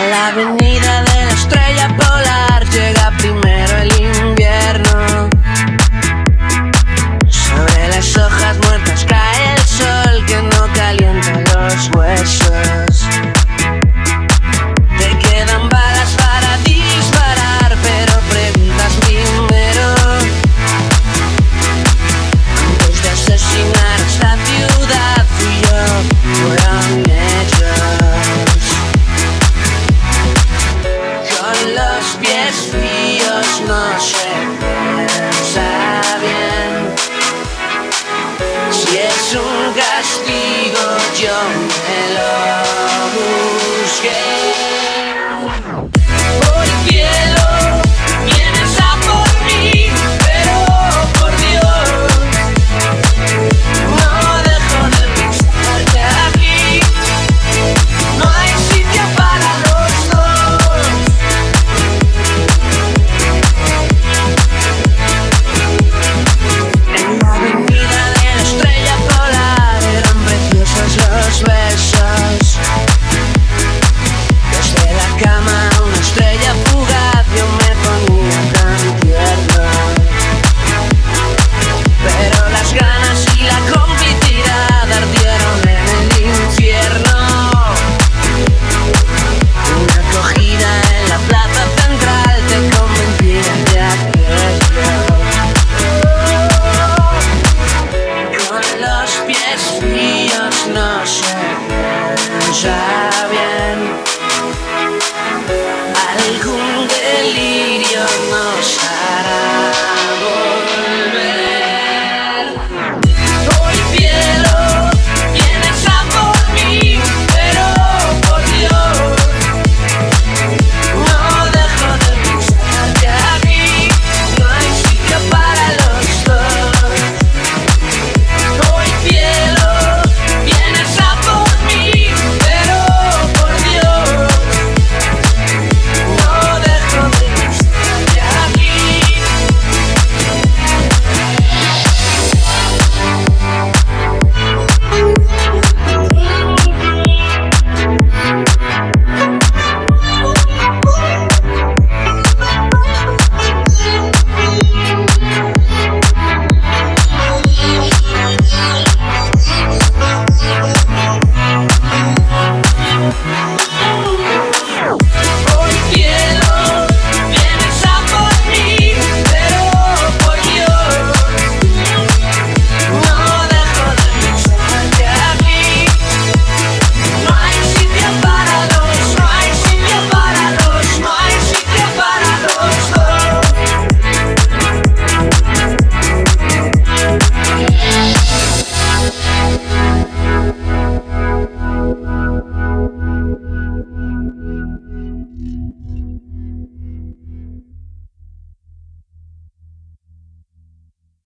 la avenida de la estrella polar llega pies fríos no se piensa bien. Si es un castigo, yo me smash